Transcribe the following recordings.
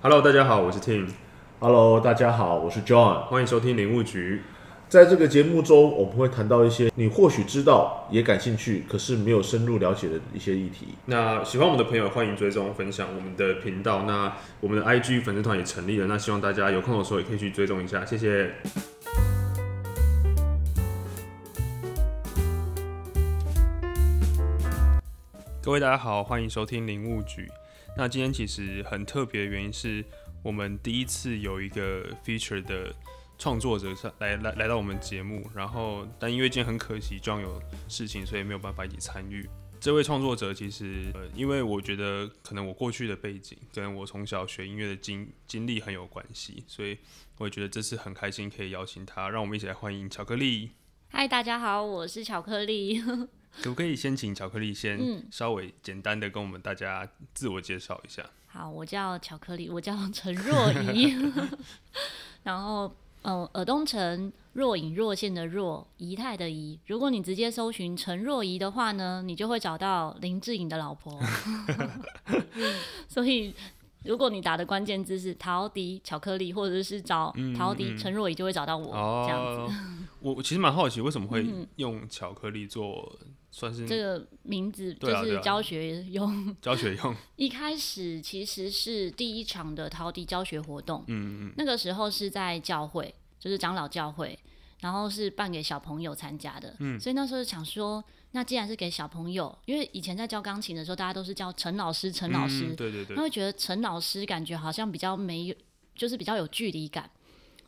Hello，大家好，我是 Tim，Hello，大家好，我是 John。欢迎收听林务局。在这个节目中，我们会谈到一些你或许知道也感兴趣，可是没有深入了解的一些议题。那喜欢我们的朋友，欢迎追踪分享我们的频道。那我们的 IG 粉丝团也成立了，那希望大家有空的时候也可以去追踪一下，谢谢。各位大家好，欢迎收听林务局。那今天其实很特别的原因是我们第一次有一个 feature 的创作者上来来来到我们节目，然后但因为今天很可惜，John 有事情，所以没有办法一起参与。这位创作者其实，呃，因为我觉得可能我过去的背景跟我从小学音乐的经经历很有关系，所以我也觉得这次很开心可以邀请他，让我们一起来欢迎巧克力。嗨，大家好，我是巧克力。可不可以先请巧克力先嗯稍微简单的跟我们大家自我介绍一下？好，我叫巧克力，我叫陈若仪。然后，嗯，尔东城若隐若现的若，仪态的仪。如果你直接搜寻陈若仪的话呢，你就会找到林志颖的老婆。所以，如果你打的关键字是陶迪巧克力，或者是找陶迪陈若仪，就会找到我、这样子。哦，我我其实蛮好奇，为什么会嗯用巧克力做算是这个名字就是教学用。教学用？一开始其实是第一场的陶笛教学活动，嗯嗯那个时候是在教会，就是长老教会，然后是办给小朋友参加的。嗯，所以那时候想说，那既然是给小朋友，因为以前在教钢琴的时候，大家都是叫陈老师，陈老师，嗯对对对他，会觉得陈老师感觉好像比较没有，就是比较有距离感。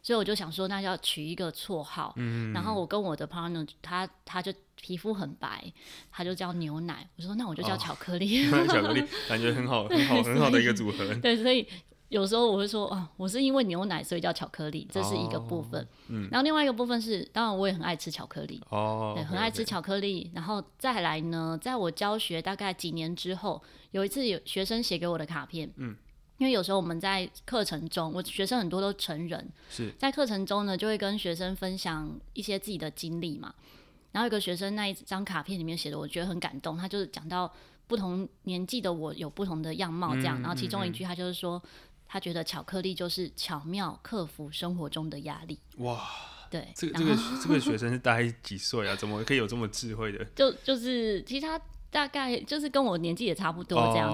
所以我就想说，那要取一个绰号。嗯然后我跟我的 partner，他他就皮肤很白，他就叫牛奶。我说那我就叫哦 巧克力。巧克力感觉很好，很好，很好的一个组合。对，所以有时候我会说啊，我是因为牛奶所以叫巧克力，这是一个部分。嗯，然后另外一个部分是，当然我也很爱吃巧克力，哦，对，很爱吃巧克力。然后再来呢，在我教学大概几年之后，有一次有学生写给我的卡片，嗯。因为有时候我们在课程中，我学生很多都成人，是在课程中呢，就会跟学生分享一些自己的经历嘛。然后有个学生那一张卡片里面写的，我觉得很感动。他就是讲到不同年纪的我有不同的样貌这样，嗯然后其中一句他就是说，他觉得巧克力就是巧妙克服生活中的压力。哇，对，这个这个这个学生是大概几岁啊？怎么可以有这么智慧的？就就是其实他大概就是跟我年纪也差不多这样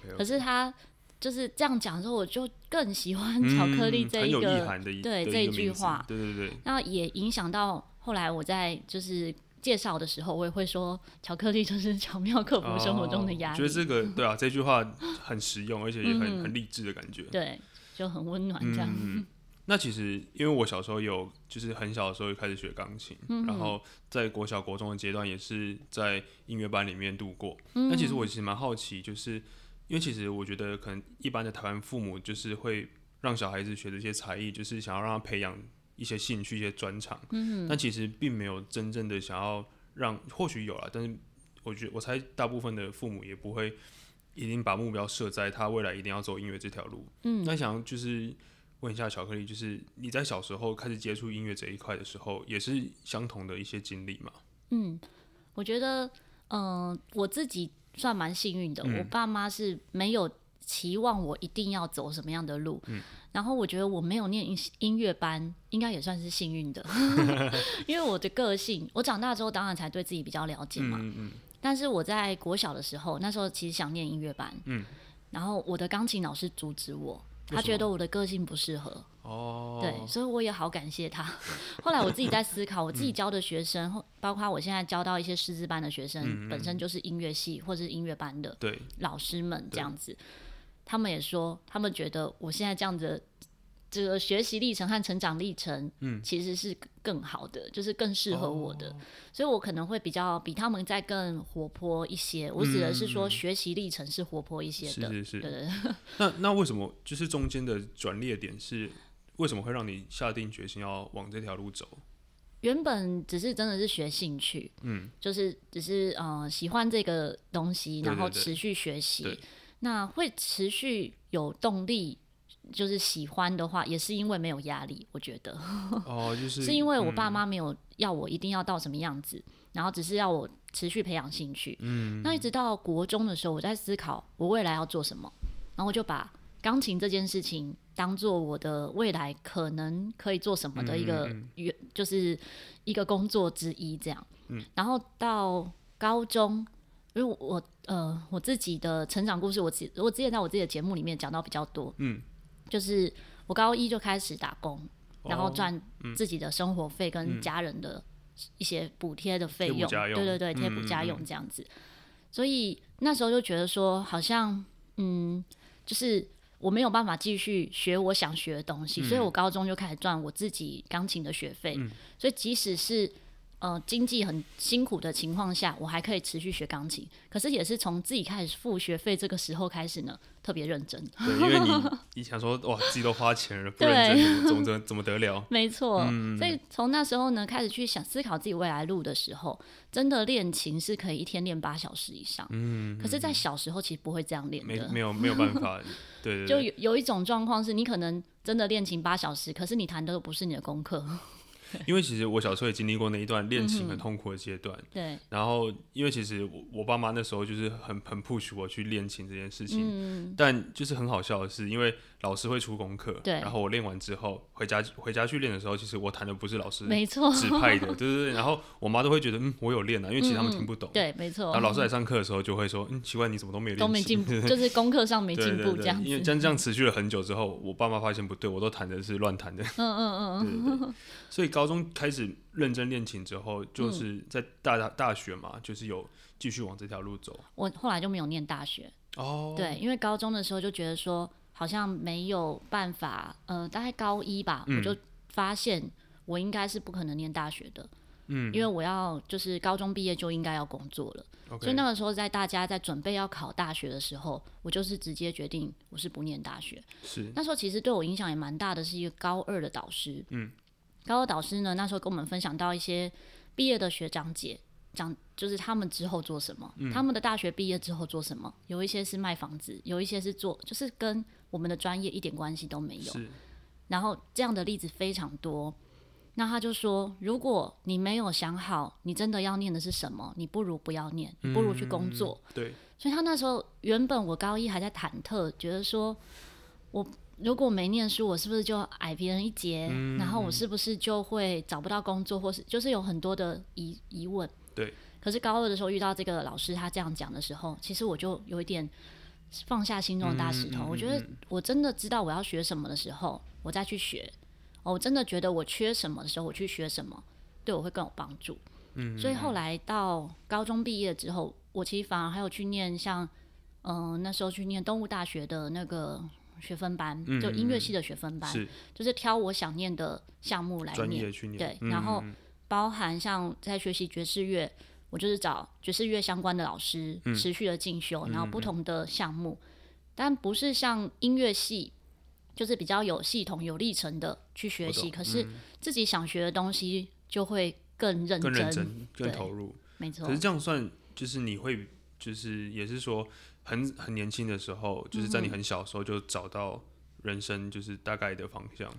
子，可是他就是这样讲之后，我就更喜欢巧克力这一个，对这一句话对对对，那也影响到后来我在就是介绍的时候，我也会说巧克力就是巧妙克服生活中的压力，哦觉得这个对啊，这句话很实用，而且也很嗯很励志的感觉。对，就很温暖这样。嗯，那其实因为我小时候有，就是很小的时候就开始学钢琴，嗯然后在国小、国中的阶段也是在音乐班里面度过。嗯那其实我其实蛮好奇，就是因为其实我觉得可能一般的台湾父母就是会让小孩子学这些才艺，就是想要让他培养一些兴趣、一些专长，嗯，但其实并没有真正的想要让，或许有了，但是我觉得我猜大部分的父母也不会。一定把目标设在他未来一定要走音乐这条路，嗯，那想就是问一下巧克力，就是你在小时候开始接触音乐这一块的时候，也是相同的一些经历吗？嗯，我觉得，嗯、我自己算蛮幸运的，嗯我爸妈是没有期望我一定要走什么样的路，嗯。然后我觉得我没有念音音乐班，应该也算是幸运的，因为我的个性，我长大之后当然才对自己比较了解嘛，嗯嗯但是我在国小的时候，那时候其实想念音乐班，嗯。然后我的钢琴老师阻止我，他觉得我的个性不适合，哦，对，所以我也好感谢他。后来我自己在思考，我自己教的学生，后包括我现在教到一些师资班的学生，嗯嗯本身就是音乐系或者是音乐班的，老师们这样子，他们也说，他们觉得我现在这样子的这个学习历程和成长历程，嗯其实是更好的，就是更适合我的，哦所以我可能会比较比他们再更活泼一些。我指的是说学习历程是活泼一些的，嗯是是是。对对对。那那为什么就是中间的转捩点是为什么会让你下定决心要往这条路走？原本只是真的是学兴趣，嗯，就是只是呃喜欢这个东西，然后持续学习对。那会持续有动力，就是喜欢的话，也是因为没有压力。我觉得 哦，就是是因为我爸嗯妈没有要我一定要到什么样子，然后只是要我持续培养兴趣。嗯，那一直到国中的时候，我在思考我未来要做什么，然后我就把钢琴这件事情当做我的未来可能可以做什么的一个嗯原，就是一个工作之一这样。嗯，然后到高中，因为我呃我自己的成长故事，我自我之前在我自己的节目里面讲到比较多，嗯，就是我高一就开始打工，然后哦赚自己的生活费跟家人的一些补贴的费用，对对对，贴补家用这样子。所以那时候就觉得说，好像嗯，就是我没有办法继续学我想学的东西，所以我高中就开始赚我自己钢琴的学费。所以即使是呃经济很辛苦的情况下，我还可以持续学钢琴。可是也是从自己开始付学费这个时候开始呢，特别认真。对，因为你你想说哇，自己都花钱了，不认真怎么怎么怎么得了？没错，嗯所以从那时候呢，开始去想思考自己未来路的时候，真的练琴是可以一天练八小时以上。嗯，可是，在小时候其实不会这样练的。没没有没有办法，对对就，有有一种状况是你可能真的练琴八小时，可是你弹的都不是你的功课。因为其实我小时候也经历过那一段练琴很痛苦的阶段，对，然后因为其实我我爸妈那时候就是很很 push 我去练琴这件事情，嗯，但就是很好笑的是，因为老师会出功课，对然后我练完之后回家回家去练的时候，其实我弹的不是老师没错，指派的，对对对，然后我妈都会觉得嗯我有练啊，因为其实他们听不懂，对，没错然后。老师来上课的时候就会说嗯奇怪你怎么都没有练琴都没进步，就是功课上没进步这样因为这样子。这样持续了很久之后，我爸妈发现不对，我都弹的是乱弹的。嗯嗯嗯嗯，对对对。所以高中开始认真练琴之后，就是在大大大学嘛，就是有继续往这条路走。我后来就没有念大学。哦，对，因为高中的时候就觉得说，好像没有办法，呃，大概高一吧，嗯。我就发现我应该是不可能念大学的，嗯。因为我要就是高中毕业就应该要工作了。所以那个时候在大家在准备要考大学的时候，我就是直接决定我是不念大学。是。那时候其实对我影响也蛮大的，是一个高二的导师。嗯，高二导师呢，那时候跟我们分享到一些毕业的学长姐，讲就是他们之后做什么，嗯。他们的大学毕业之后做什么，有一些是卖房子，有一些是做，就是跟我们的专业一点关系都没有。是，然后这样的例子非常多。那他就说，如果你没有想好你真的要念的是什么，你不如不要念，你不如去工作。对，所以他那时候原本我高一还在忐忑，觉得说我如果没念书，我是不是就矮别人一截？嗯然后我是不是就会找不到工作，或是就是有很多的疑疑问。对。可是高二的时候遇到这个老师，他这样讲的时候，其实我就有一点放下心中的大石头。嗯嗯我觉得我真的知道我要学什么的时候，我再去学。哦我真的觉得我缺什么的时候，我去学什么，对我会更有帮助。嗯，所以后来到高中毕业之后，我其实反而还有去念像，嗯、那时候去念动物大学的那个学分班，就音乐系的学分班，是就是挑我想念的项目来专念。对嗯然后嗯包含像在学习爵士乐，我就是找爵士乐相关的老师嗯持续的进修，然后不同的项目，但不是像音乐系，就是比较有系统、有历程的去学习。可是自己想学的东西就会更认更认真、更投入。没错可。是这样算，就是你会，就是也是说，很很年轻的时候，就是在你很小的时候就找到人生就是大概的方向。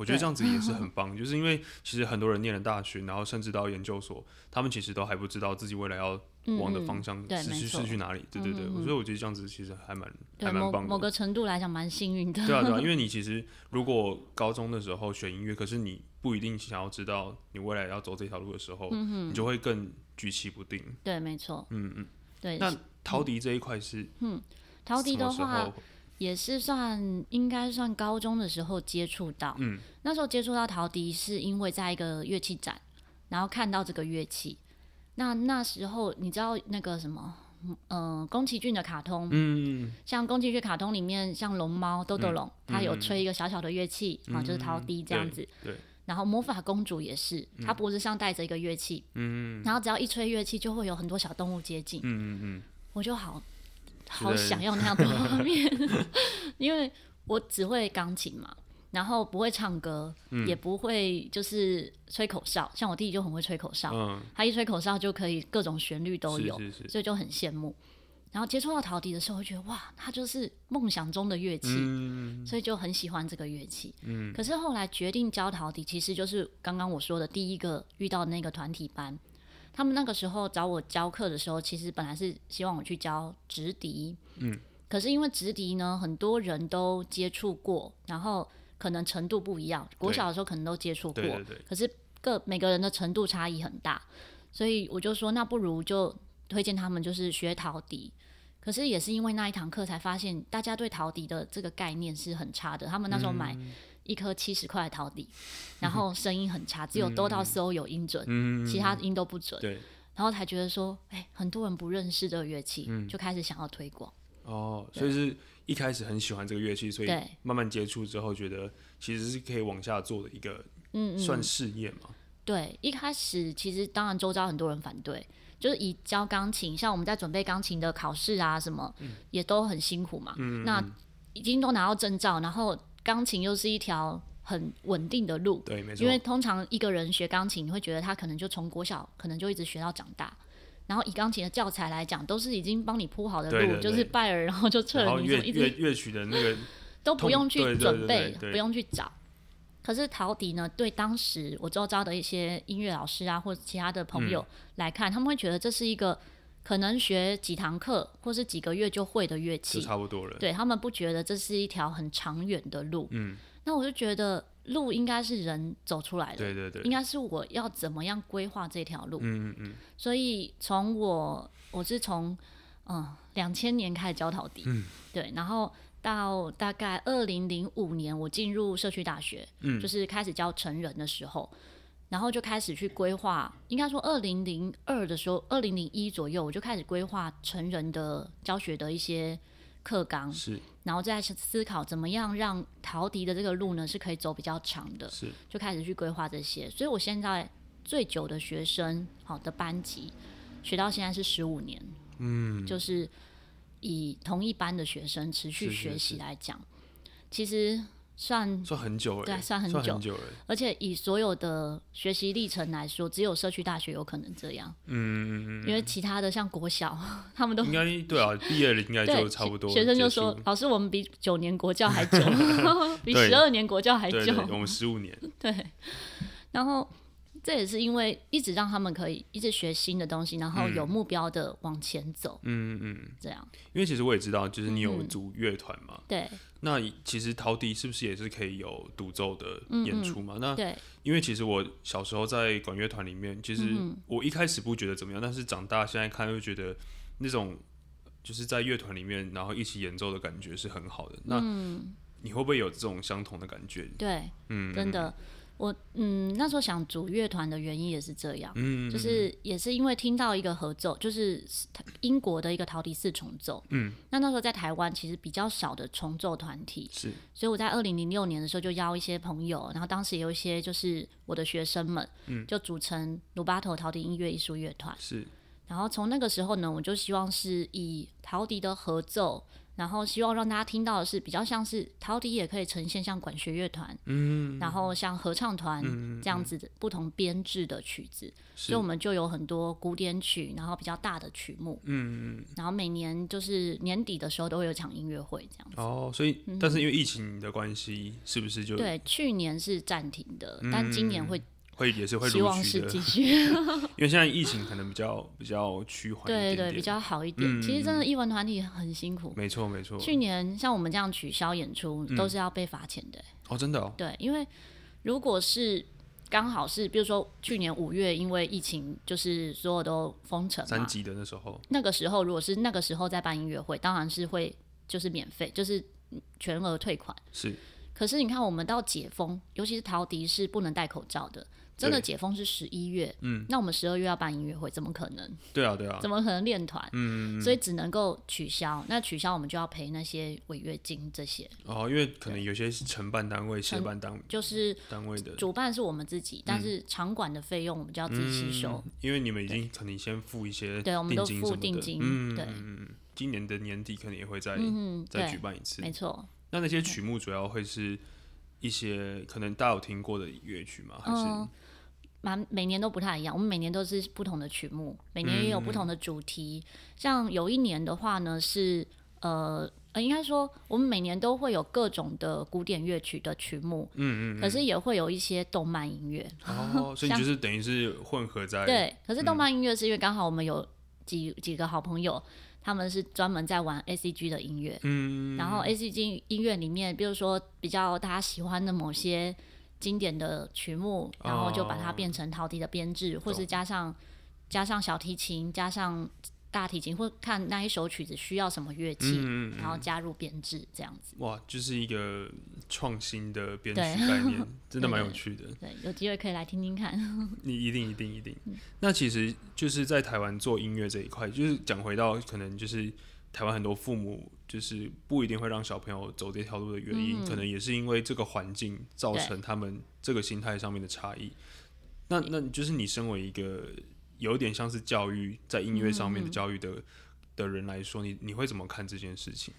我觉得这样子也是很 棒，就是因为其实很多人念了大学，然后甚至到研究所，他们其实都还不知道自己未来要往的方向是是去哪里。对对对，所以我觉得这样子其实还蛮还蛮棒的。某某个程度来讲，蛮幸运的。对啊对啊，因为 你其实如果高中的时候选音乐，可是你不一定想要知道你未来要走这条路的时候，你就会更举棋不定。对，没错。嗯嗯。对，那陶笛这一块是嗯陶笛的话候？也是算应该算高中的时候接触到。嗯，那时候接触到陶笛是因为在一个乐器展，然后看到这个乐器。那那时候你知道那个什么，嗯、宫崎骏的卡通，嗯，像宫崎骏卡通里面，像龙猫豆豆龙，它有嗯吹一个小小的乐器，啊，就是陶笛这样子。对，然后魔法公主也是，她脖子上戴着一个乐器，嗯然后只要一吹乐器，就会有很多小动物接近。嗯嗯我就好好想要那样的画面，因为我只会钢琴嘛，然后不会唱歌，嗯也不会就是吹口哨，像我弟弟就很会吹口哨，嗯他一吹口哨就可以各种旋律都嗯，有，是是是，所以就很羡慕。然后接触到陶笛的时候，会觉得哇，它就是梦想中的乐器，嗯所以就很喜欢这个乐器。嗯可是后来决定教陶笛，其实就是刚刚我说的第一个遇到的那个团体班。他们那个时候找我教课的时候，其实本来是希望我去教直笛，嗯，可是因为直笛呢，很多人都接触过，然后可能程度不一样。国小的时候可能都接触过，对对对，可是各每个人的程度差异很大，所以我就说，那不如就推荐他们就是学陶笛。可是也是因为那一堂课才发现，大家对陶笛的这个概念是很差的。他们那时候买一颗七十块的陶笛，然后声音很差，只有哆到嗦有音准，嗯，其他音都不准。对，然后才觉得说，哎、很多人不认识这个乐器，嗯就开始想要推广。哦，所以是一开始很喜欢这个乐器，所以慢慢接触之后，觉得其实是可以往下做的一个嗯嗯，算事业嘛。对，一开始其实当然周遭很多人反对，就是以教钢琴，像我们在准备钢琴的考试啊什么，也都很辛苦嘛。嗯那已经都拿到证照，然后钢琴又是一条很稳定的路，对，没错因，为通常一个人学钢琴，你会觉得他可能就从国小可能就一直学到长大。然后以钢琴的教材来讲，都是已经帮你铺好的路，对对就是拜耳，然后就测了一直乐曲的那个都不用去准备，不用去找。可是陶笛呢，对当时我周遭的一些音乐老师啊，或者其他的朋友嗯来看，他们会觉得这是一个可能学几堂课或是几个月就会的乐就器，差不多了。对他们不觉得这是一条很长远的路。嗯，那我就觉得路应该是人走出来的，对对对，应该是我要怎么样规划这条路。嗯嗯嗯，所以从我我是从嗯两千年开始教陶笛，嗯。对，然后到大概二零零五年我进入社区大学，嗯。就是开始教成人的时候，然后就开始去规划，应该说二零零二的时候，二零零一左右我就开始规划成人的教学的一些课纲，是。然后再思考怎么样让陶笛的这个路呢是可以走比较长的，是，就开始去规划这些。所以我现在最久的学生好的班级学到现在是十五年，嗯，就是以同一班的学生持续学习是来讲，其实算，算很久了，对算很算久久了。而且以所有的学习历程来说，只有社区大学有可能这样，嗯因为其他的像国小，他们都嗯，应该对啊，毕业了应该就差不多学生就说：“老师，我们比九年国教还久，比十二年国教还久。我们十五年，对，然后这也是因为一直让他们可以一直学新的东西，然后有目标的往前走，嗯嗯，这样。因为其实我也知道，就是你有嗯。组乐团嘛，对。那其实陶笛是不是也是可以有独奏的演出嘛？那对。因为其实我小时候在管乐团里面，其实嗯我一开始不觉得怎么样，但是长大现在看又觉得那种就是在乐团里面，然后一起演奏的感觉是很好的。那你会不会有这种相同的感觉？对，嗯，真的，我嗯那时候想组乐团的原因也是这样，嗯，就是也是因为听到一个合奏，就是英国的一个陶笛四重奏，嗯，那那时候在台湾其实比较少的重奏团体，是。所以我在二零零六年的时候就邀一些朋友，然后当时也有一些就是我的学生们，嗯。就组成鲁巴头陶笛音乐艺术乐团。是，然后从那个时候呢，我就希望是以陶笛的合奏，然后希望让大家听到的是比较像是陶笛也可以呈现像管弦乐团，嗯，然后像合唱团这样子的不同编制的曲子，所以我们就有很多古典曲，然后比较大的曲目，嗯嗯然后每年就是年底的时候都会有场音乐会这样子。哦，所以但是因为疫情的关系，是不是就嗯对，去年是暂停的，但今年会会也是会希陆续的？望是继续。因为现在疫情可能比较 比较趋缓一对对，比较好一点。嗯其实真的艺文团体很辛苦。没错没错。去年像我们这样取消演出，嗯都是要被罚钱的、哦，真的哦，对，因为如果是刚好是，比如说去年五月，因为疫情就是所有都封城，三级的那时候，那个时候如果是那个时候在办音乐会，当然是会就是免费，就是全额退款。是可是你看，我们到解封，尤其是陶笛是不能戴口罩的。真的解封是十一月，嗯，那我们十二月要办音乐会，怎么可能？对啊对啊，怎么可能练团？嗯，所以只能够取消。那取消我们就要赔那些违约金，这些哦，因为可能有些是承办单位、协办单位就是单位的，主办是我们自己，但是场馆的费用我们就要自己吸收。嗯，因为你们已经可能先付一些对我们都付定金对嗯嗯嗯今年的年底可能也会再嗯，再举，办一次。没错。那那些曲目主要会是一些可能大家有听过的乐曲吗？还是嗯，蛮每年都不太一样，我们每年都是不同的曲目，每年也有不同的主题。像有一年的话呢，是呃。呃，应该说，我们每年都会有各种的古典乐曲的曲目，嗯嗯可是也会有一些动漫音乐。哦，所以就是等于是混合在对，可是动嗯漫音乐是因为刚好我们有几几个好朋友，他们是专门在玩 A C G 的音乐，嗯，然后 A C G 音乐里面，比如说比较大家喜欢的某些经典的曲目，然后就把它哦变成陶笛的编制，或是加上加上小提琴，加上大提琴，或看那一首曲子需要什么乐器，嗯嗯然后加入编制这样子。哇，就是一个创新的编曲概念，真的蛮有趣的。对，有机会可以来听听看。你一定一定一定。嗯那其实就是在台湾做音乐这一块，就是讲回到可能就是台湾很多父母就是不一定会让小朋友走这条路的原因，嗯可能也是因为这个环境造成他们这个心态上面的差异。那那就是你身为一个有点像是教育在音乐上面的嗯。教育的、的人来说，你你会怎么看这件事情？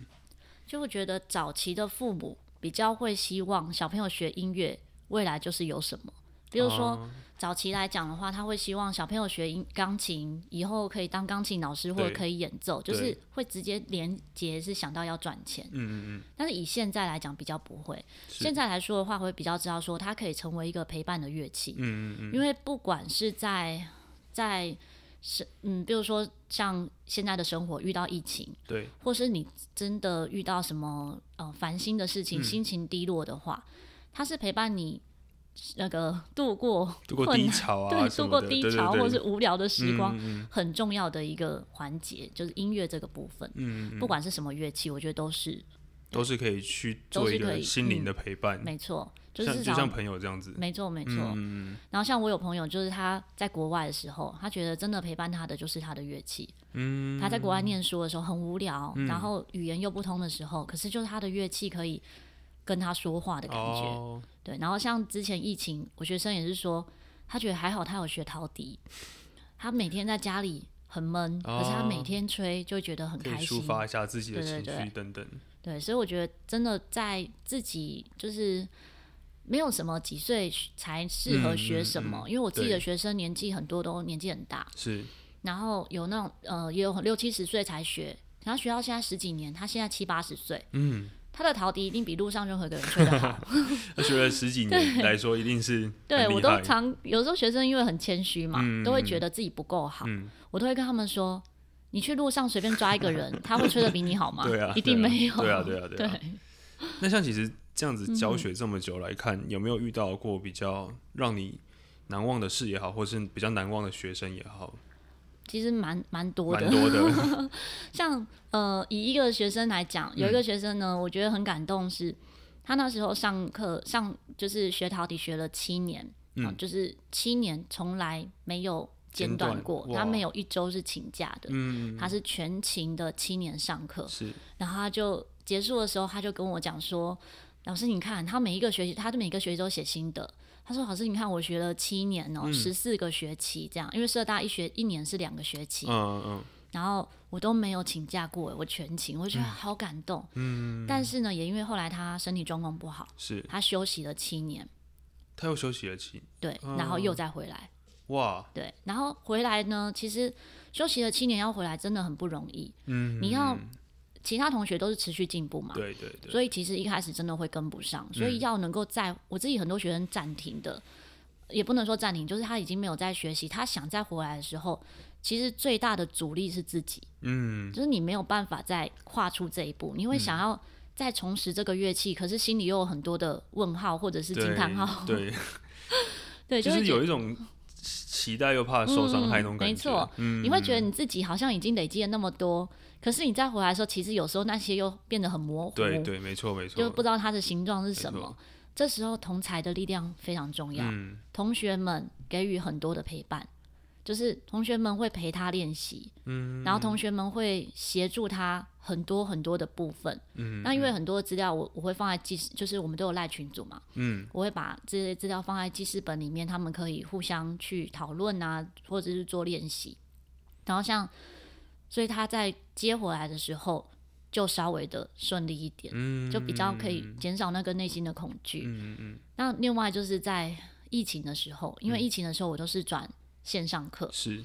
就会觉得早期的父母比较会希望小朋友学音乐，未来就是有什么。比如说、哦。早期来讲的话，他会希望小朋友学音钢琴，以后可以当钢琴老师或者可以演奏，就是会直接连接是想到要赚钱。嗯嗯嗯。但是以现在来讲比较不会，现在来说的话会比较知道说它可以成为一个陪伴的乐器，嗯嗯嗯。因为不管是在在是嗯，比如说像现在的生活遇到疫情，对，或是你真的遇到什么呃烦心的事情，嗯。心情低落的话，它是陪伴你那个度过度过低潮啊对，度过 低潮或是无聊的时光，嗯嗯很重要的一个环节，就是音乐这个部分。嗯嗯不管是什么乐器，我觉得都是都是可以去做一个心灵嗯的陪伴，没错，就是至少就像朋友这样子。没错没错。嗯然后像我有朋友，就是他在国外的时候，他觉得真的陪伴他的就是他的乐器。嗯，他在国外念书的时候很无聊，然后语言又不通的时候，可是就是他的乐器可以跟他说话的感觉。哦，对，然后像之前疫情，我学生也是说，他觉得还好他有学陶笛，他每天在家里很闷，可是他每哦天吹就觉得很开心。抒发一下自己的情绪等等。对，所以我觉得真的在自己就是没有什么几岁才适合学什么，嗯因为我自己的学生年纪很多都年纪很大，是，然后有那种呃也有六七十岁才学，然后学到现在十几年，他现在七八十岁，嗯，他的陶笛一定比路上任何一个人吹得好。他学了十几年来说，一定是对我都常有时候学生因为很谦虚嘛，嗯都会觉得自己不够好，嗯，我都会跟他们说。你去路上随便抓一个人，他会吹得比你好吗？对啊，一定没有。对啊，对啊，对啊。对那像其实这样子教学这么久来看，有没有遇到过比较让你难忘的事也好，或是比较难忘的学生也好，其实蛮蛮多的。蛮。多的。像呃，以一个学生来讲，有一嗯个学生呢，我觉得很感动是，他那时候上课上就是学陶笛学了七年，嗯。啊就是七年从来没有间断过，他没有一周是请假的，嗯，他是全勤的七年上课，是，然后他就结束的时候，他就跟我讲说：“老师，你看他每一个学期，他的每个学期都写心得。他说：‘老师，你看我学了七年哦、嗯。十四个学期这样，因为社大一学一年是两个学期，嗯嗯。然后我都没有请假过，我全勤，我觉得好感动。嗯，但是呢，也因为后来他身体状况不好，是，他休息了七年，他又休息了七，对，然后又再回来，哇，对，然后回来呢，其实休息了七年要回来真的很不容易。嗯，你要其他同学都是持续进步嘛，对对对，所以其实一开始真的会跟不上，所以要能够在我自己很多学生暂停的，也不能说暂停，就是他已经没有在学习，他想再回来的时候，其实最大的阻力是自己，嗯，就是你没有办法再跨出这一步，你会想要再重拾这个乐器，可是心里又有很多的问号或者是惊叹号，对，对，就是有一种期待又怕受伤害那种感觉，没错，嗯，你会觉得你自己好像已经累积了那么多，可是你再回来的时候，其实有时候那些又变得很模糊，对对，没错没错，就不知道它的形状是什么。这时候同才的力量非常重要，嗯。同学们给予很多的陪伴，就是同学们会陪他练习，嗯，然后同学们会协助他很多很多的部分。嗯，那因为很多资料我我会放在记事，就是我们都有赖群组嘛，嗯我会把这些资料放在记事本里面，他们可以互相去讨论啊，或者是做练习。然后像，所以他在接回来的时候就稍微的顺利一点，嗯，就比较可以减少那个内心的恐惧。嗯嗯那另外就是在疫情的时候，因为疫情的时候我都是转线上课，是，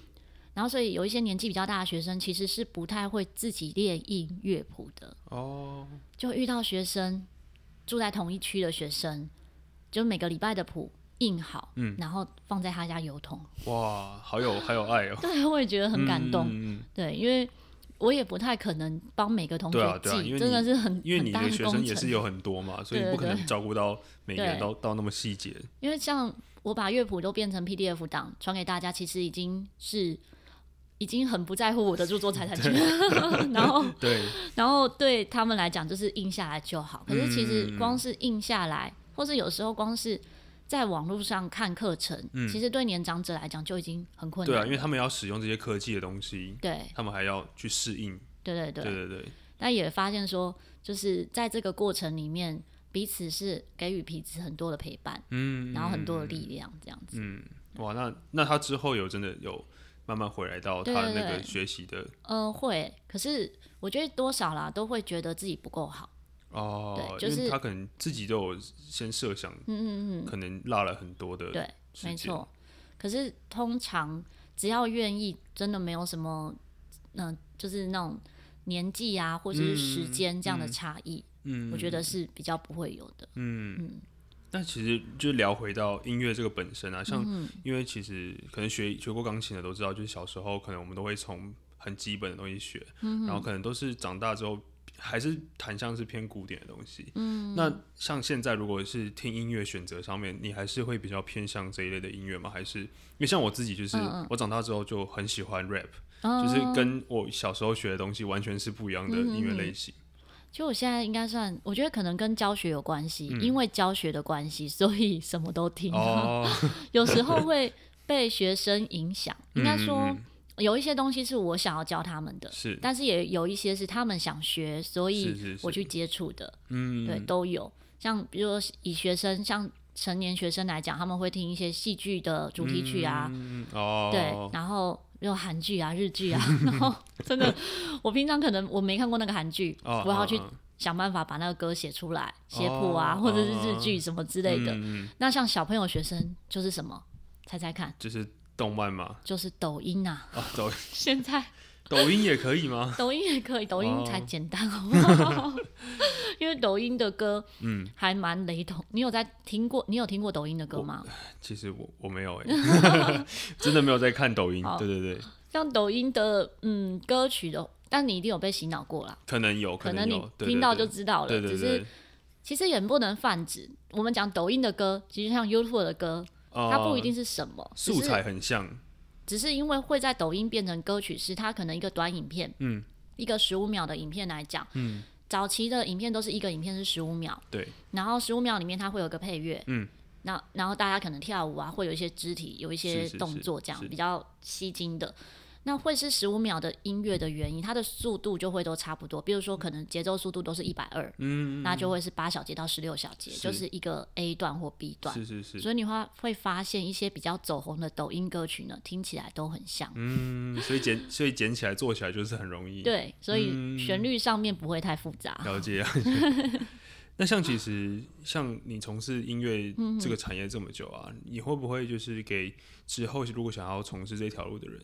然后所以有一些年纪比较大的学生其实是不太会自己列印乐谱的，哦，就遇到学生住在同一区的学生，就每个礼拜的谱印好，嗯。然后放在他家邮筒，哇，好有好有爱哦，对，我也觉得很感动，对，因为我也不太可能帮每个同学记，真的是很因为你的学生也是有很多嘛，所以不可能照顾到每个人对到到那么细节。因为像我把乐谱都变成 PDF 档传给大家，其实已经是已经很不在乎我的著作财产权，然后 对，然后对他们来讲就是印下来就好。可是其实嗯光是印下来，或是有时候光是在网络上看课程，其实对年长者来讲就已经很困难对啊，因为他们要使用这些科技的东西，对他们还要去适应。对对对对对对，但也发现说，就是在这个过程里面，彼此是给予彼此很多的陪伴，嗯，然后很多的力量，这样子。嗯，哇，那那他之后有真的有慢慢回来到他的那个学习的呃，会，可是我觉得多少啦，都会觉得自己不够好。哦，对就是他可能自己都有先设想，嗯嗯嗯，可能落了很多的对，没错。可是通常只要愿意，真的没有什么，嗯、就是那种年纪啊，或者是时间这样的差异，嗯，我觉得是比较不会有的。嗯，那其实就聊回到音乐这个本身啊，像嗯。因为其实可能学学过钢琴的都知道，就是小时候可能我们都会从很基本的东西学，嗯然后可能都是长大之后还是弹像是偏古典的东西。嗯，那像现在如果是听音乐选择上面，你还是会比较偏向这一类的音乐吗？还是因为像我自己就是嗯嗯。我长大之后就很喜欢 rap，、哦。就是跟我小时候学的东西完全是不一样的音乐嗯类型。其实我现在应该算，我觉得可能跟教学有关系，嗯。因为教学的关系，所以什么都听。哦，有时候会被学生影响，应该说有一些东西是我想要教他们的，是但是也有一些是他们想学，所以我去接触的，嗯，对，都有。像比如说以学生，像成年学生来讲，他们会听一些戏剧的主题曲啊，嗯哦，对，然后有韩剧啊、日剧啊，然后真的，我平常可能我没看过那个韩剧，哦我要去想办法把那个歌写出来，写谱啊，哦或者是日剧什么之类的。那像小朋友学生就是什么？猜猜看，就是动漫嘛，就是抖音啊！抖音 现在 抖音也可以吗？抖音也可以，抖音哦才简单好不好？因为抖音的歌，嗯，还蛮雷同。你有在听过？你有听过抖音的歌吗？其实我我没有哎，真的没有在看抖音，好对对对，像抖音的嗯歌曲的，但你一定有被洗脑过啦。可能有，可能有你，听到就知道了。对对对只是，其实也不能泛指。我们讲抖音的歌，其实像 YouTube 的歌，哦它不一定是什么素材很像，只是因为会在抖音变成歌曲，是它可能一个短影片，嗯，一个十五秒的影片来讲，嗯，早期的影片都是一个影片是十五秒，对，然后十五秒里面它会有个配乐，嗯，那然后大家可能跳舞啊，会有一些肢体，有一些动作，这样是。比较吸睛的。那会是十五秒的音乐的原因，它的速度就会都差不多。比如说，可能节奏速度都是一百二，嗯，那就会是八小节到十六小节，就是一个 A 段或 B 段。是是是，所以你话会发现一些比较走红的抖音歌曲呢，听起来都很像。嗯，所以捡所以捡起来做起来就是很容易，对，所以嗯旋律上面不会太复杂。了解。了解 那像其实像你从事音乐嗯这个产业这么久啊，你会不会就是给之后如果想要从事这条路的人，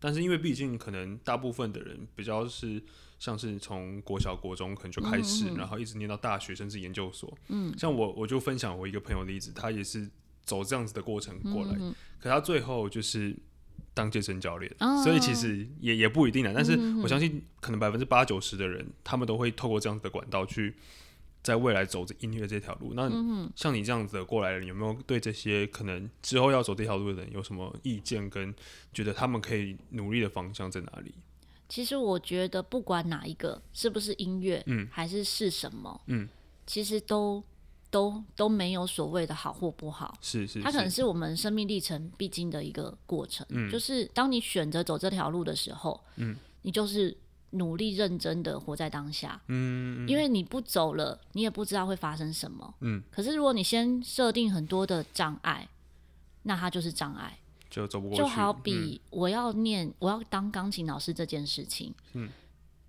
但是因为毕竟可能大部分的人比较是像是从国小国中可能就开始，嗯嗯嗯然后一直念到大学甚至研究所。嗯，像我我就分享我一个朋友的例子，他也是走这样子的过程过来，嗯可他最后就是。当健身教练，哦所以其实也也不一定啊。但是嗯我相信，可能百分之八九十的人，他们都会透过这样子的管道去在未来走这音乐这条路。那嗯像你这样子的过来人，有没有对这些可能之后要走这条路的人有什么意见，跟觉得他们可以努力的方向在哪里？其实我觉得不管哪一个是不是音乐，嗯。还是是什么，嗯，其实都都都没有所谓的好或不好。是是，它可能是我们生命历程必经的一个过程，嗯。就是当你选择走这条路的时候，嗯，你就是努力认真的活在当下，嗯，因为你不走了，你也不知道会发生什么，嗯。可是如果你先设定很多的障碍，那它就是障碍。就走不过去。就好比我要念，我要当钢琴老师这件事情，嗯，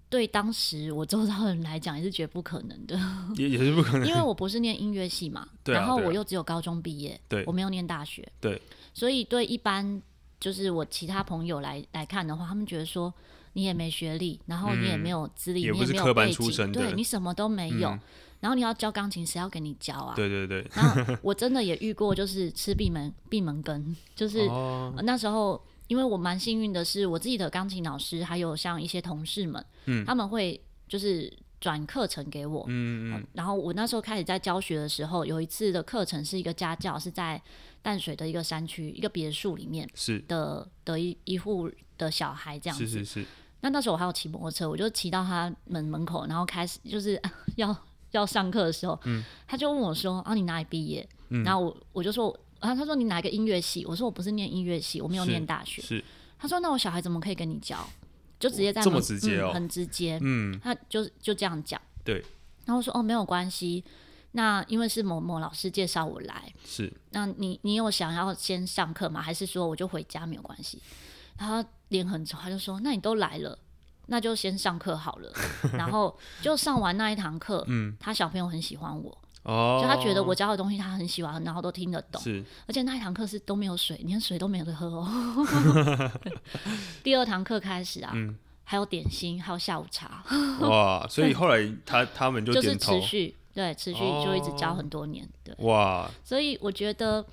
对当时我周遭人来讲也是绝不可能的，嗯也也是不可能。因为我不是念音乐系嘛，对 啊对啊。然后我又只有高中毕业，对。我没有念大学，对，所以对一般就是我其他朋友来来看的话，他们觉得说你也没学历，然后你也没有资历，你也没有嗯也不是科班背景出身对你什么都没有，嗯然后你要教钢琴，谁要给你教啊？对对对，然后我真的也遇过，就是吃闭门闭门羹，就是、哦，那时候因为我蛮幸运的是，我自己的钢琴老师还有像一些同事们，嗯，他们会就是转课程给我，嗯嗯，然后我那时候开始在教学的时候，有一次的课程是一个家教，是在淡水的一个山区一个别墅里面是的的一一户的小孩这样子，是是是，那那时候我还有骑摩托车，我就骑到他门门口，然后开始就是 要要上课的时候，嗯他就问我说：“啊，你哪里毕业？”嗯然后我我就说：“啊，他说你哪个音乐系？”我说：“我不是念音乐系，我没有念大学。是”他说：“那我小孩怎么可以跟你教？”就直接在这么门直接哦嗯，很直接。嗯，他就就这样讲，对，然后我说：“哦，没有关系。”那因为是某某老师介绍我来，是那你你有想要先上课吗？还是说我就回家没有关系？然后他脸很丑，他就说：“那你都来了，那就先上课好了。”然后就上完那一堂课，嗯，他小朋友很喜欢我，哦，就他觉得我教的东西他很喜欢，然后都听得懂。是而且那一堂课是都没有水，连水都没有得喝哦。第二堂课开始啊，嗯还有点心，还有下午茶，哇，所以后来他他们就就是持，续对持续就一直教哦很多年，对。哇，所以我觉得，呃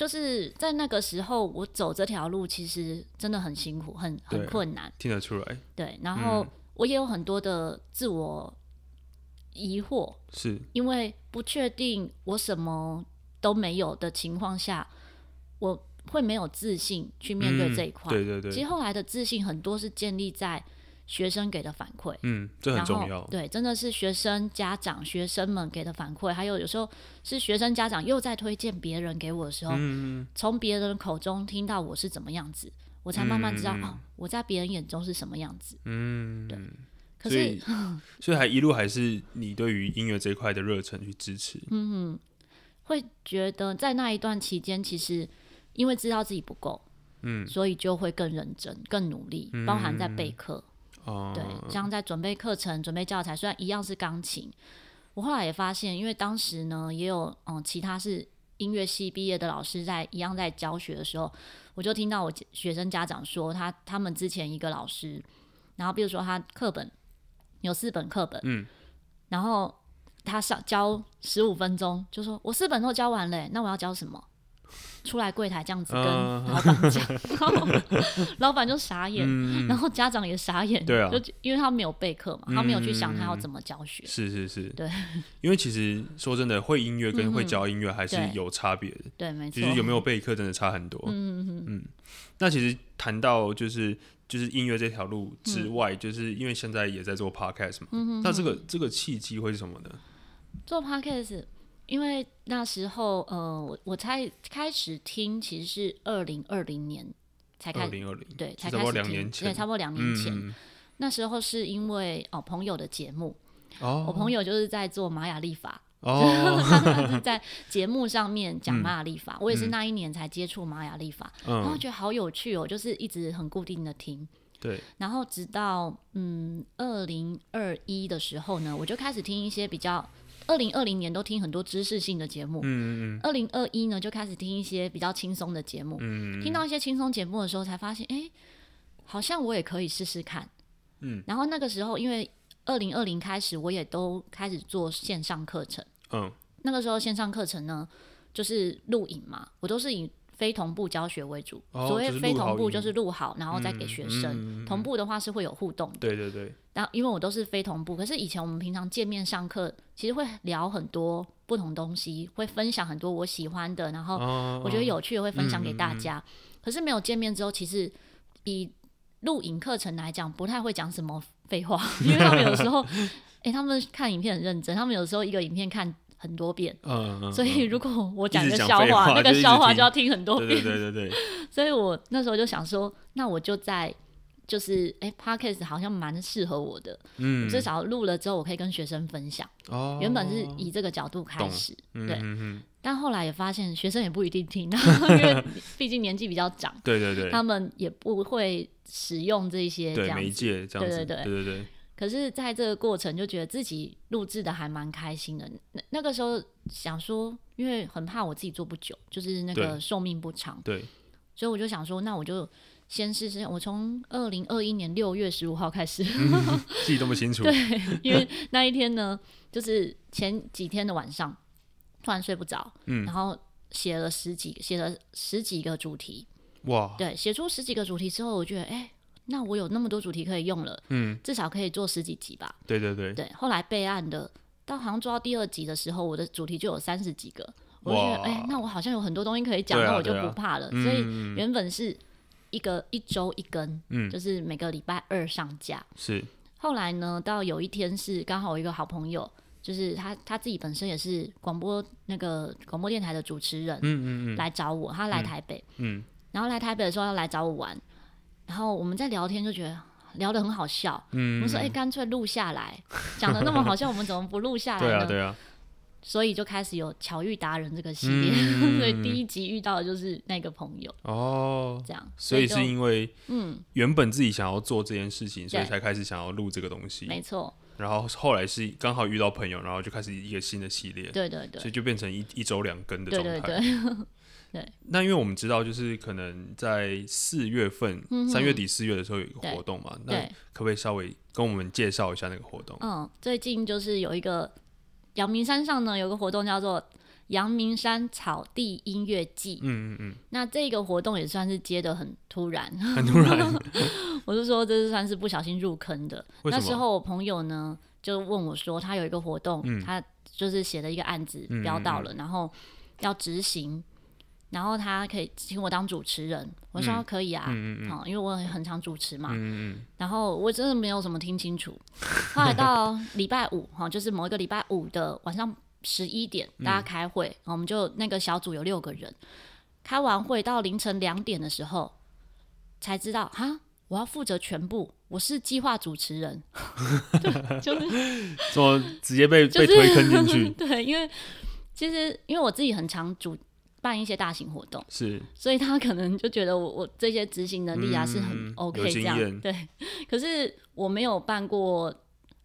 就是在那个时候，我走这条路其实真的很辛苦，很很困难，听得出来，对。然后嗯。我也有很多的自我疑惑，是。因为不确定我什么都没有的情况下，我会没有自信去面对嗯这一块。对对对，其实后来的自信很多是建立在学生给的反馈。嗯，这很重要，对，真的是学生、家长、学生们给的反馈，还有有时候是学生家长又在推荐别人给我的时候，嗯，从别人口中听到我是怎么样子，我才慢慢知道、嗯哦，我在别人眼中是什么样子。嗯，对可所是以 所以还一路还是你对于音乐这一块的热忱去支持，嗯会觉得在那一段期间，其实因为知道自己不够，嗯，所以就会更认真、更努力，包含在备课。哦，对，像在准备课程、准备教材，虽然一样是钢琴，我后来也发现，因为当时呢也有嗯其他是音乐系毕业的老师在一样在教学的时候，我就听到我学生家长说他他们之前一个老师，然后比如说他课本有四本课本，嗯，然然后他上教十五分钟，就说我四本都教完了，那我要教什么？出来柜台这样子跟嗯老板讲，然 后老板就傻眼，嗯，然后家长也傻眼，对啊。就因为他没有备课嘛，他没有去想他要怎么教学，是是是，对，因为其实说真的，会音乐跟会教音乐还是有差别的，对，没错。其，实有没有备课真的差很多，嗯嗯嗯，那其实谈到就是就是音乐这条路之外，就是因为现在也在做 podcast 嘛，嗯那这个这个契机会是什么呢？做 podcast，因为那时候呃，我我才开始听，其实是二零二零年才开二零二零，对，才开始听，对，差不多两年前。嗯，那时候是因为哦朋友的节目，哦，我朋友就是在做玛雅历法，哦，他是在节目上面讲玛雅历法，我也是嗯那一年才接触玛雅历法，然后嗯，觉得好有趣哦，就是一直很固定的听。对，然后直到嗯二零二一的时候呢，我就开始听一些比较。二零二零年都听很多知识性的节目，嗯嗯二零二一呢就开始听一些比较轻松的节目。嗯，听到一些轻松节目的时候，才发现，哎、好像我也可以试试看。嗯，然后那个时候，因为二零二零开始，我也都开始做线上课程。嗯那个时候线上课程呢，就是录影嘛，我都是以非同步教学为主。哦所谓非同步就是录好，然后再给学生。嗯嗯嗯同步的话是会有互动的。对对对，然后因为我都是非同步，可是以前我们平常见面上课，其实会聊很多不同东西，会分享很多我喜欢的，然后哦，我觉得有趣的会分享给嗯大家。可是没有见面之后，其实以录影课程来讲，不太会讲什么废话，因为他们有时候，诶，他们看影片很认真，他们有时候一个影片看很多遍。嗯，嗯嗯，所以，如果我讲个笑话，那个笑话就要听很多遍。对对对对，所以我那时候就想说，那我就在就是哎、p o d c a s t 好像蛮适合我的，嗯，至少录了之后，我可以跟学生分享。哦，原本是以这个角度开始，嗯对，嗯嗯，但后来也发现学生也不一定听，因为毕竟年纪比较长，对对对，他们也不会使用这些这样媒。介这样子，对对对。对对对，可是在这个过程，就觉得自己录制的还蛮开心的。那那个时候想说，因为很怕我自己做不久，就是那个寿命不长，对，所以我就想说，那我就先试试。我从二零二一年六月十五号开始，记这么清楚，对，因为那一天呢，就是前几天的晚上，突然睡不着，嗯然后写了十几写了十几个主题，哇，对，写出十几个主题之后，我觉得，哎、那我有那么多主题可以用了，嗯，至少可以做十几集吧。对对对，对，后来备案的，到好像做到第二集的时候，我的主题就有三十几个，我就觉得，哇。哎、那我好像有很多东西可以讲，那我就不怕了。嗯。所以原本是一个一周一更，嗯。就是每个礼拜二上架。是，后来呢，到有一天是刚好我一个好朋友，就是他他自己本身也是广播那个广播电台的主持人，嗯嗯嗯。来找我，他来台北，嗯，然后来台北的时候要来找我玩，然后我们在聊天就觉得聊得很好笑，嗯，我说哎，干、脆录下来，讲的那么好笑，我们怎么不录下来呢？对啊对啊，所以就开始有巧遇达人这个系列，嗯。所以第一集遇到的就是那个朋友，哦，这样，所以是因为嗯，原本自己想要做这件事情，所以才开始想要录这个东西，没错，然后后来是刚好遇到朋友，然后就开始一个新的系列，对对对。所以就变成一一周两更的对状态。对对，那因为我们知道，就是可能在四月份、三、月底四月的时候有一个活动嘛，那可不可以稍微跟我们介绍一下那个活动？嗯，最近就是有一个阳明山上呢有个活动叫做阳明山草地音乐季，嗯嗯嗯。那这个活动也算是接的很突然，嗯，很突然，我是说这是算是不小心入坑的。那时候我朋友呢就问我说，他有一个活动，嗯。他就是写了一个案子嗯。标到了，然后要执行，然后他可以请我当主持人，我说嗯。可以啊，嗯嗯嗯，因为我很常主持嘛，然后我真的没有什么听清楚。后来到礼拜五哈，就是某一个礼拜五的晚上十一点，嗯大家开会，我们就那个小组有六个人，开完会到凌晨两点的时候，才知道哈，我要负责全部，我是计划主持人，对，就是嗯，怎么直接被、就是被推坑进去？对，因为其实因为我自己很常主办一些大型活动，是，所以他可能就觉得我我这些执行能力啊、是很嗯 OK 有这样，对。可是我没有办过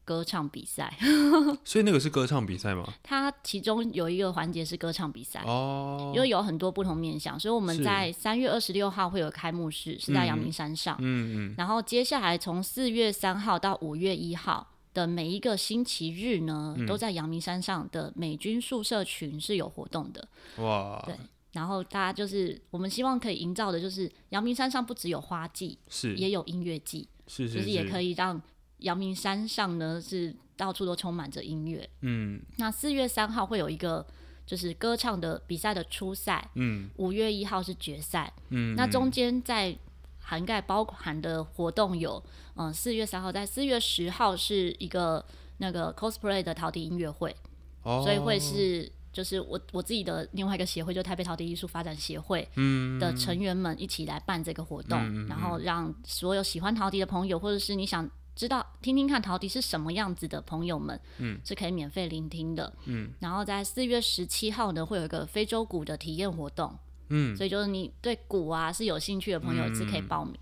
歌唱比赛，所以那个是歌唱比赛吗？它其中有一个环节是歌唱比赛。哦，因为有很多不同面向，所以我们在三月二十六号会有开幕式，是在阳明山上。嗯嗯然后接下来从四月三号到五月一号的每一个星期日呢，嗯都在阳明山上的美军宿舍群是有活动的。哇，对然后大家就是我们希望可以营造的，就是阳明山上不只有花季，是也有音乐季，是就是是也可，以让阳明山上呢是到处都充满着音乐。嗯那四月三号会有一个就是歌唱的比赛的初赛，嗯五月一号是决赛。嗯，那中间在涵盖包含的活动有，嗯，四月三号在四月十号是一个那个 cosplay 的陶笛音乐会，哦，所以会是。就是我我自己的另外一个协会，就台北陶笛艺术发展协会嗯的成员们一起来办这个活动，然后让所有喜欢陶笛的朋友，或者是你想知道听听看陶笛是什么样子的朋友们，嗯，是可以免费聆听的，嗯，然后在四月十七号呢，会有一个非洲鼓的体验活动，嗯。所以就是你对鼓啊是有兴趣的朋友是可以报名，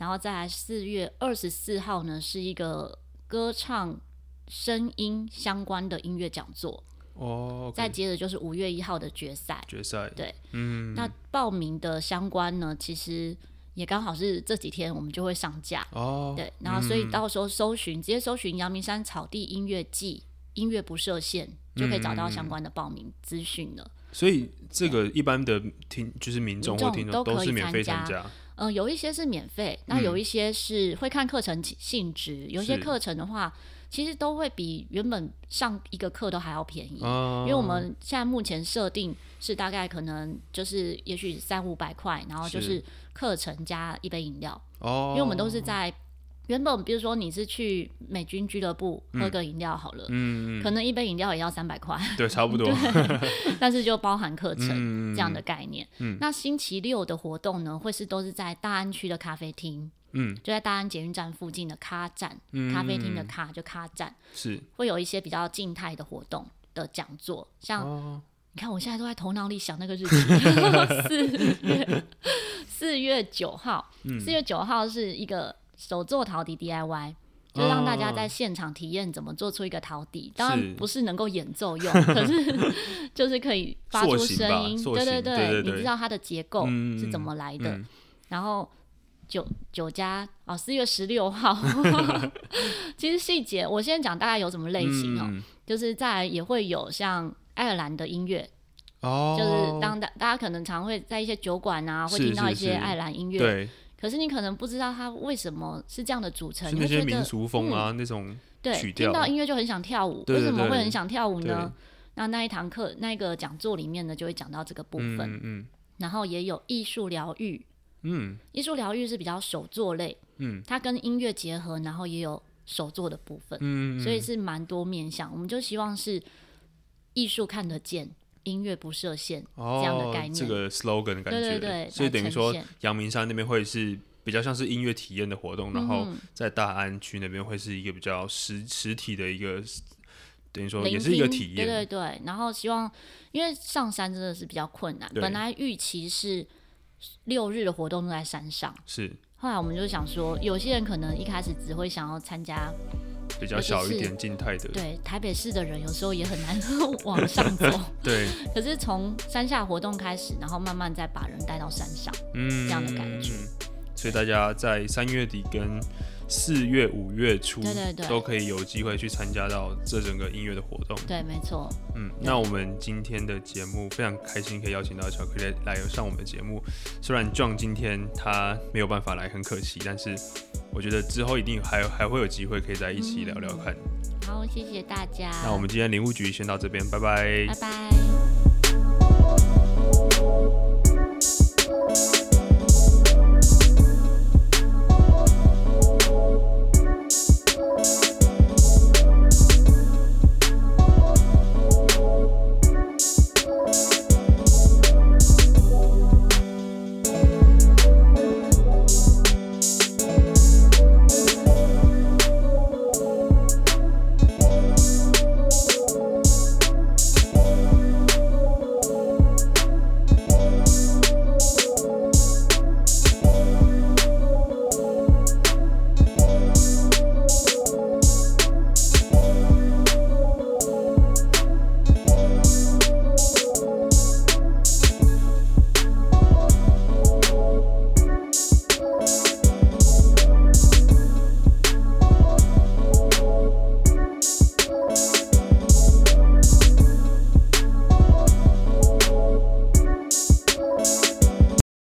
然后在四月二十四号呢是一个歌唱声音相关的音乐讲座，哦再接着就是五月一号的决赛，决赛，对，嗯，那报名的相关呢，其实也刚好是这几天我们就会上架，哦，对，然后所以到时候搜寻，直接搜寻阳明山草地音乐季，音乐不设限，就可以找到相关的报名资讯了。所以这个一般的听就是民众或听众都可以是免费参参加，嗯、有一些是免费，那有一些是会看课程性质，有些课程的话，其实都会比原本上一个课都还要便宜。哦，因为我们现在目前设定是大概可能就是也许三五百块，然后就是。是课程加一杯饮料，哦，因为我们都是在原本比如说你是去美军俱乐部喝个饮料好了，嗯，嗯可能一杯饮料也要三百块，对，差不多，但是就包含课程嗯这样的概念。嗯。那星期六的活动呢，会是都是在大安区的咖啡厅，嗯。就在大安捷运站附近的咖站，嗯，咖啡厅的咖就咖站，是。会有一些比较静态的活动的讲座，像哦，你看，我现在都在头脑里想那个日期，四月四月九号，嗯。四月九号是一个手做陶笛 DIY，就让大家在现场体验怎么做出一个陶笛。当然不是能够演奏用，可是 就是可以发出声音，对对对对你知道它的结构嗯是怎么来的。嗯。然后酒酒家哦，四月十六号，其实细节我先讲大概有什么类型哦，嗯。就是再来也会有像爱尔兰的音乐，哦，就是当大大家可能常会在一些酒馆啊，会听到一些爱尔兰音乐，对，可是你可能不知道它为什么是这样的组成，是那些你会觉得民俗风啊那种，对，听到音乐就很想跳舞，为什么会很想跳舞呢？那那一堂课那个讲座里面呢，就会讲到这个部嗯分，嗯嗯然后也有艺术疗愈，嗯。艺术疗愈是比较手作类，嗯。它跟音乐结合，然后也有手作的部分，嗯，所以是蛮多面向。我们就希望是艺术看得见，音乐不设限。哦这样的概念。这个 slogan 的感觉，对对对，所以等于说阳明山那边会是比较像是音乐体验的活动，然后嗯。在大安区那边会是一个比较实实体的一个，等于说也是一个体验，对对对，然后希望，因为上山真的是比较困难，本来预期是六日的活动都在山上，是。后来我们就想说，有些人可能一开始只会想要参加，比较小一点静态的，对台北市的人有时候也很难 往上走，对，可是从山下活动开始，然后慢慢再把人带到山上，嗯，这样的感觉所以大家在三月底跟四月、五月初，对对对都可以有机会去参加到这整个音乐的活动。对，没错，嗯，那我们今天的节目非常开心，可以邀请到巧克力来上我们的节目。虽然 John 今天他没有办法来，很可惜，但是我觉得之后一定还还会有机会可以在一起聊聊看。好，谢谢大家，那我们今天灵物局先到这边，拜拜拜拜。